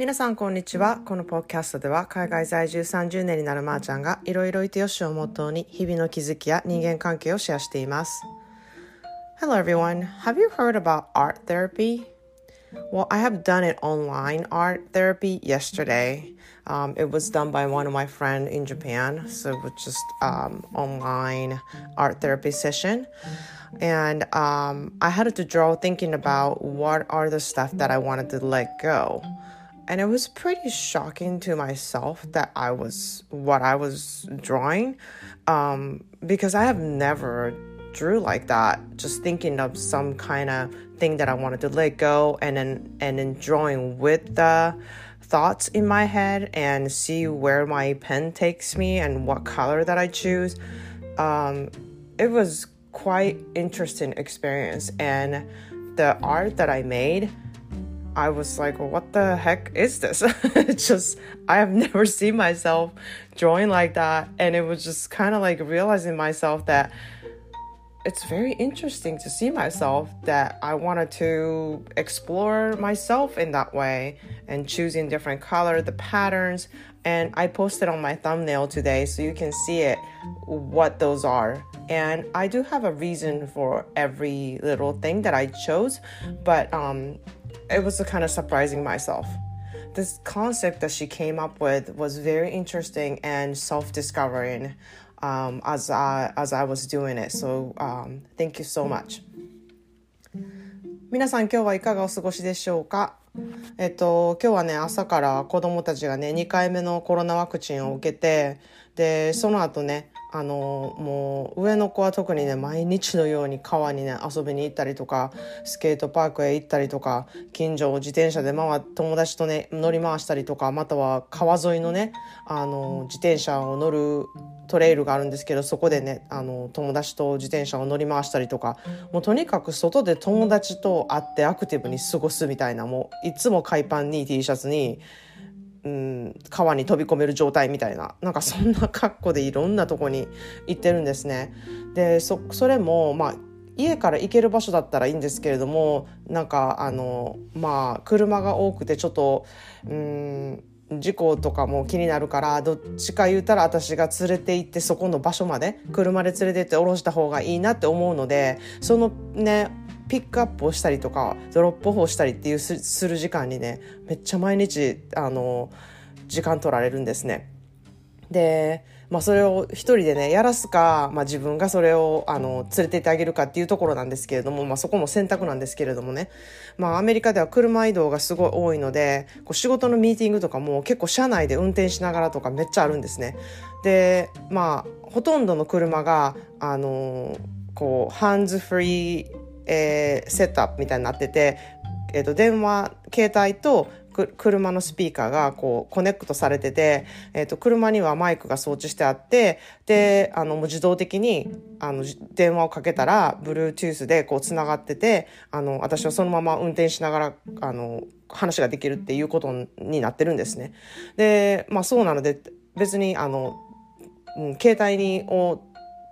皆さんこんにちはこのポッドキャストでは海外在住30年になるまーちゃんがいろいろいてよしをモットーに日々の気づきや人間関係をシェアしています Hello everyone have you heard about art therapy? Well, I have done it online art therapy yesterday. Um, it was done by one of my friend in Japan, so it was just um, online art therapy session. And um, I had to draw thinking about what are the stuff that I wanted to let go. And it was pretty shocking to myself that I was what I was drawing um, because I have never drew like that. Just thinking of some kind of thing that i wanted to let go and then and then drawing with the thoughts in my head and see where my pen takes me and what color that i choose. Um, it was quite interesting experience. And the art that i made I was like, what the heck is this? just, I have never seen myself drawing like that. And it was just kind of like realizing myself that it's very interesting to see myself that I wanted to explore myself in that way and choosing different color, the patterns. And I posted on my thumbnail today so you can see it, what those are. And I do have a reason for every little thing that I chose, but um, it was kind of surprising myself. This concept that she came up with was very interesting and self discovering um, as I as I was doing it. So um, thank you so much. 皆さん今日はいかがお過ごしでしょうかえっと、今日はね、朝から子供たちがね、2回目のコロナワクチンを受けて、で、その後ね、あのもう上の子は特にね毎日のように川にね遊びに行ったりとかスケートパークへ行ったりとか近所を自転車で回友達とね乗り回したりとかまたは川沿いのねあの自転車を乗るトレイルがあるんですけどそこでねあの友達と自転車を乗り回したりとかもうとにかく外で友達と会ってアクティブに過ごすみたいなもういつも海パンに T シャツにうん、川に飛び込める状態みたいななんかそんな格好でいろんなとこに行ってるんですね。でそれもまあ家から行ける場所だったらいいんですけれどもなんかあのまあ車が多くてちょっとうん事故とかも気になるからどっちか言うたら私が連れて行ってそこの場所まで車で連れて行って降ろした方がいいなって思うのでそのねピックアップをしたりとかドロップオフをしたりっていうする時間にねめっちゃ毎日あの時間取られるんですね。で、まあ、それを一人でねやらすか、まあ、自分がそれをあの連れてってあげるかっていうところなんですけれども、まあ、そこも選択なんですけれどもね、まあ、アメリカでは車移動がすごい多いのでこう仕事のミーティングとかも結構車内で運転しながらとかめっちゃあるんですね。でまあほとんどの車があのこうハンズフリーえー、セットアップみたいになってて、えー、と電話携帯と車のスピーカーがこうコネクトされてて、えー、と車にはマイクが装置してあってであのもう自動的にあの電話をかけたら Bluetooth でこうつながっててあの私はそのまま運転しながらあの話ができるっていうことになってるんですね。でまあそうなので別にあの、うん、携帯にを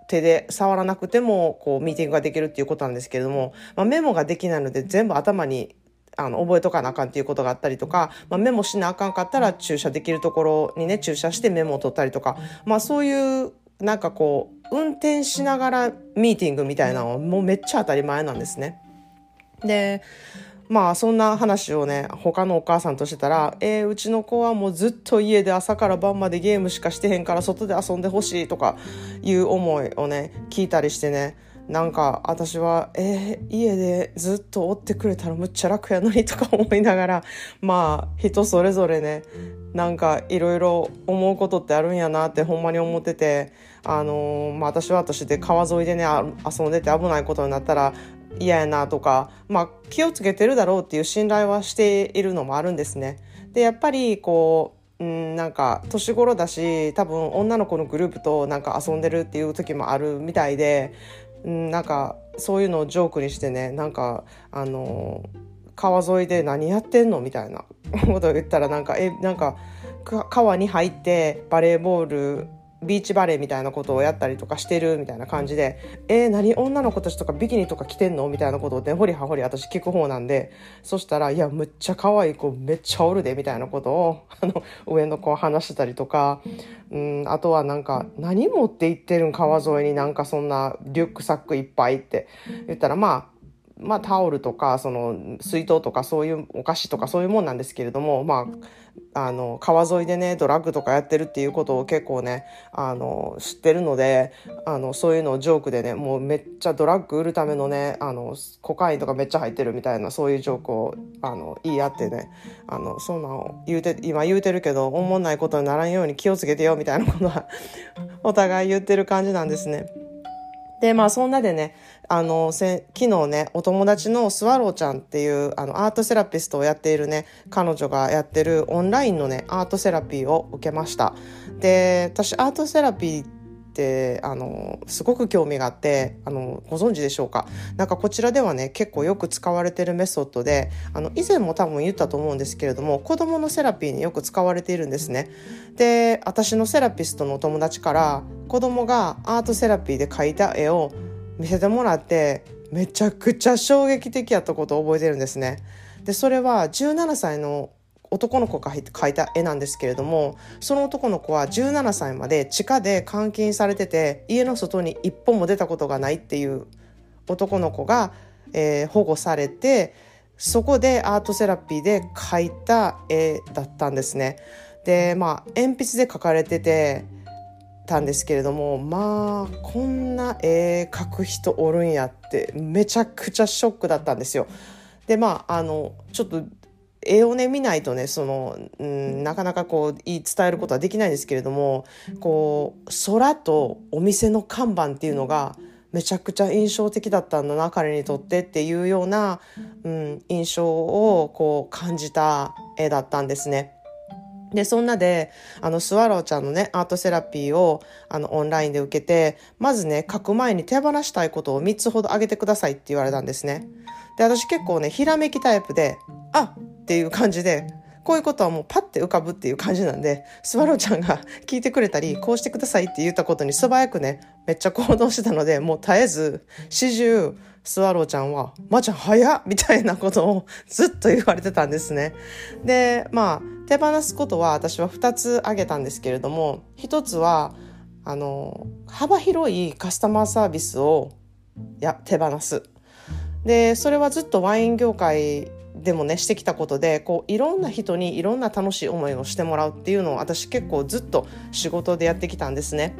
手で触らなくてもこうミーティングができるっていうことなんですけれども、まあ、メモができないので全部頭にあの覚えとかなあかんっていうことがあったりとか、まあ、メモしなあかんかったら駐車できるところにね駐車してメモを取ったりとか、まあ、そういうなんかこう運転しながらミーティングみたいなのはもうめっちゃ当たり前なんですね。でまあそんな話をね他のお母さんとしてたら「えー、うちの子はもうずっと家で朝から晩までゲームしかしてへんから外で遊んでほしい」とかいう思いをね聞いたりしてね。なんか私はえー、家でずっと追ってくれたらむっちゃ楽やのにとか 思いながらまあ人それぞれねなんかいろいろ思うことってあるんやなってほんまに思っててあのー、まあ私は私で川沿いでね遊んでて危ないことになったら嫌やなとか、まあ、気をつけてるだろうっていう信頼はしているのもあるんですね。でやっぱりこう、うん、なんか年頃だし多分女の子のグループとなんか遊んでるっていう時もあるみたいで、うん、なんかそういうのをジョークにしてねなんかあの川沿いで何やってんのみたいなことを言ったらなんかえなんか川に入ってバレーボールビーチバレーみたいなことをやったりとかしてるみたいな感じで、えー、何女の子たちとかビキニとか着てんのみたいなことをね、ほりはほり私聞く方なんで、そしたら、いや、むっちゃ可愛い子めっちゃおるで、みたいなことを、あの、上の子は話してたりとか、うん、あとはなんか、何持って行ってるん川沿いになんかそんなリュックサックいっぱいって。言ったら、まあ、まあ、タオルとかその水筒とかそういうお菓子とかそういうもんなんですけれども、まあ、あの川沿いでねドラッグとかやってるっていうことを結構ねあの知ってるのであのそういうのをジョークでねもうめっちゃドラッグ売るためのねあのコカインとかめっちゃ入ってるみたいなそういうジョークをあの言い合ってねあのそんなの言うて今言うてるけどおもんないことにならんように気をつけてよみたいなことはお互い言ってる感じなんですね。で、まあそんなでね、あの、昨日ね、お友達のスワローちゃんっていう、あの、アートセラピストをやっているね、彼女がやってるオンラインのね、アートセラピーを受けました。で、私、アートセラピーってあのすごく興味があってあのご存知でしょうか？なんかこちらではね結構よく使われてるメソッドであの以前も多分言ったと思うんですけれども子どものセラピーによく使われているんですね。で私のセラピストのお友達から子供がアートセラピーで描いた絵を見せてもらってめちゃくちゃ衝撃的やったことを覚えてるんですね。でそれは17歳の男の子が描いた絵なんですけれどもその男の子は17歳まで地下で監禁されてて家の外に一歩も出たことがないっていう男の子が、えー、保護されてそこでアートセラピーで描いた絵だったんですね。でまあ鉛筆で描かれててたんですけれどもまあこんな絵描く人おるんやってめちゃくちゃショックだったんですよ。でまああのちょっと絵をね見ないとねその、うん、なかなかこう言い伝えることはできないんですけれどもこう空とお店の看板っていうのがめちゃくちゃ印象的だったんだな彼にとってっていうような、うん、印象をこう感じた絵だったんですね。で、そんなで、あの、スワローちゃんのね、アートセラピーを、あの、オンラインで受けて、まずね、書く前に手放したいことを3つほど挙げてくださいって言われたんですね。で、私結構ね、ひらめきタイプで、あっていう感じで、こういうことはもうパッて浮かぶっていう感じなんで、スワローちゃんが聞いてくれたり、こうしてくださいって言ったことに素早くね、めっちゃ行動してたので、もう絶えず、始終、スワローちゃんは、まー、ちゃん早っみたいなことを ずっと言われてたんですね。で、まあ、手放すことは私は2つ挙げたんですけれども、1つは、あの、幅広いカスタマーサービスをや手放す。で、それはずっとワイン業界でもねしてきたことでこういろんな人にいろんな楽しい思いをしてもらうっていうのを私結構ずっと仕事でやってきたんですね。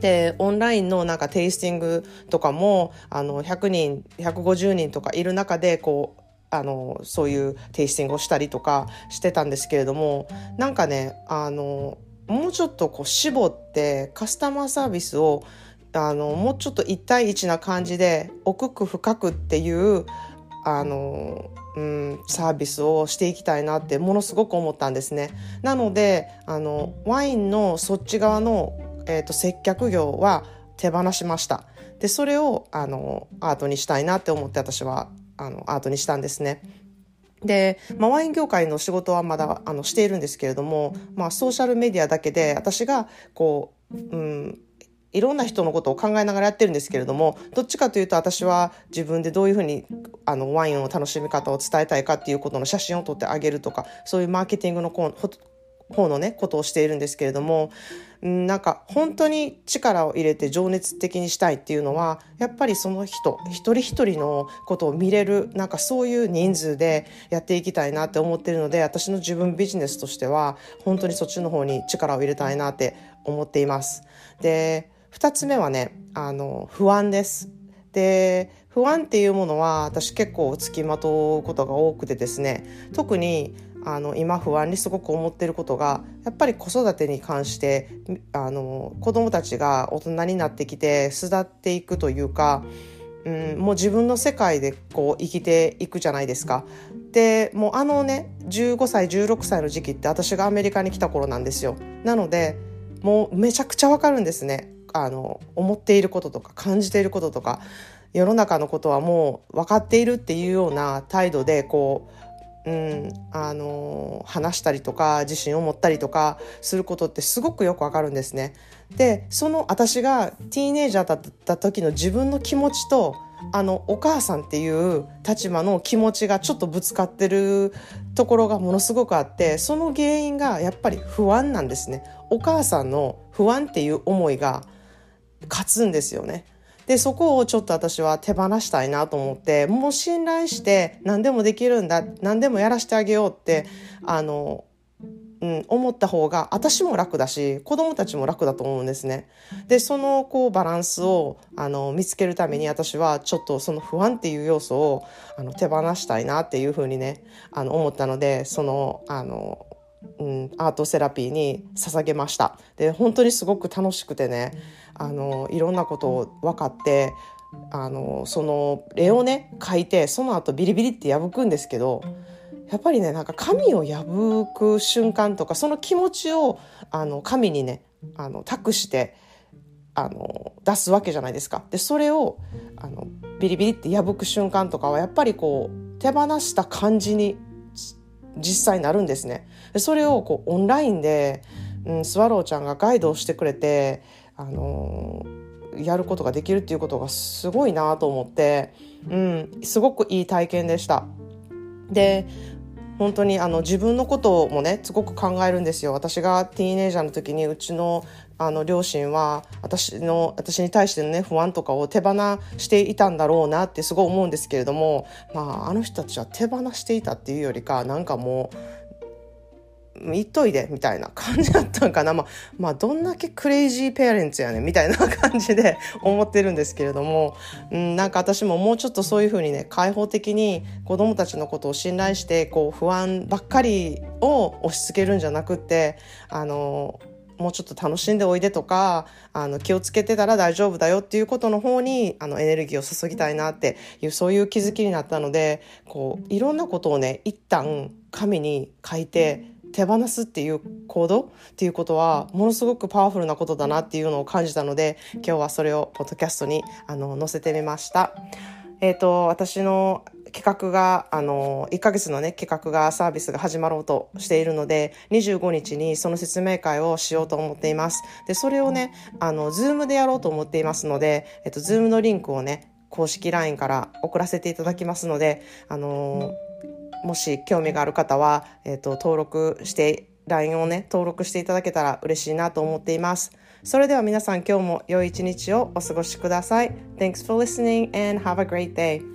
でオンラインのなんかテイスティングとかもあの100人150人とかいる中でこうあのそういうテイスティングをしたりとかしてたんですけれどもなんかねあのもうちょっとこう絞ってカスタマーサービスをあのもうちょっと1対1な感じで奥く深くっていうあのうん、サービスをしていきたいなってものすごく思ったんですね。なのであのワインのそっち側の、えーと、接客業は手放しました。でそれをあのアートにしたいなって思って私はあのアートにしたんですね。で、まあ、ワイン業界の仕事はまだあのしているんですけれども、まあ、ソーシャルメディアだけで私がこう、うん、いろんな人のことを考えながらやってるんですけれどもどっちかというと私は自分でどういうふうにあのワインの楽しみ方を伝えたいかっていうことの写真を撮ってあげるとかそういうマーケティングの方のねことをしているんですけれどもなんか本当に力を入れて情熱的にしたいっていうのはやっぱりその人一人一人のことを見れるなんかそういう人数でやっていきたいなって思ってるので私の自分ビジネスとしては本当にそっちの方に力を入れたいなって思っています。で2つ目はねあの不安ですで不安っていうものは私結構つきまとうことが多くてですね特にあの今不安にすごく思ってることがやっぱり子育てに関してあの子供たちが大人になってきて巣立っていくというか、うん、もう自分の世界でこう生きていくじゃないですか。でもうあのね15歳16歳の時期って私がアメリカに来た頃なんですよ。なのでもうめちゃくちゃわかるんですね。あの思っていることとか感じていることとか世の中のことはもう分かっているっていうような態度でこううん、あの話したりとか自信を持ったりとかすることってすごくよくわかるんですね。でその私がティーネイジャーだった時の自分の気持ちとあのお母さんっていう立場の気持ちがちょっとぶつかってるところがものすごくあってその原因がやっぱり不安なんですね。お母さんの不安っていう思いが勝つんですよね。でそこをちょっと私は手放したいなと思ってもう信頼して何でもできるんだ何でもやらせてあげようってあの、うん、思った方が私も楽だし子供たちも楽だと思うんですね。でそのこうバランスをあの見つけるために私はちょっとその不安っていう要素をあの手放したいなっていうふうにねあの思ったのでそのあのうん、アートセラピーに捧げましたで本当にすごく楽しくてねあのいろんなことを分かってあのその絵をね描いてその後ビリビリって破くんですけどやっぱりねなんか紙を破く瞬間とかその気持ちをあの紙にねあの託してあの出すわけじゃないですか。でそれをあのビリビリって破く瞬間とかはやっぱりこう手放した感じに実際なるんですね。それをこうオンラインで、うん、スワローちゃんがガイドをしてくれて、あのー、やることができるっていうことがすごいなと思って、うん、すごくいい体験でした。で本当にあの自分のこともねすごく考えるんですよ私がティーネイジャーの時にうちのあの両親は私の私に対してのね不安とかを手放していたんだろうなってすごい思うんですけれどもまああの人たちは手放していたっていうよりかなんかもう言っといでみたいな感じだったんかな、まあ、まあどんだけクレイジーペアレンツやねみたいな感じで 思ってるんですけれども、うん、なんか私ももうちょっとそういうふうにね開放的に子どもたちのことを信頼してこう不安ばっかりを押し付けるんじゃなくってあのもうちょっと楽しんでおいでとかあの気をつけてたら大丈夫だよっていうことの方にあのエネルギーを注ぎたいなっていうそういう気づきになったのでこういろんなことをね一旦紙に書いて手放すっていう行動っていうことはものすごくパワフルなことだなっていうのを感じたので今日はそれをポッドキャストにあの載せてみました。え、ー、と私の企画があの1ヶ月のね企画がサービスが始まろうとしているので25日にその説明会をしようと思っています。でそれをねあの Zoom でやろうと思っていますので、えっと、Zoom のリンクをね公式 LINE から送らせていただきますのであのもし興味がある方は、えーと、登録して LINE をね登録していただけたら嬉しいなと思っています。それでは皆さん今日も良い一日をお過ごしください。Thanks for listening and have a great day.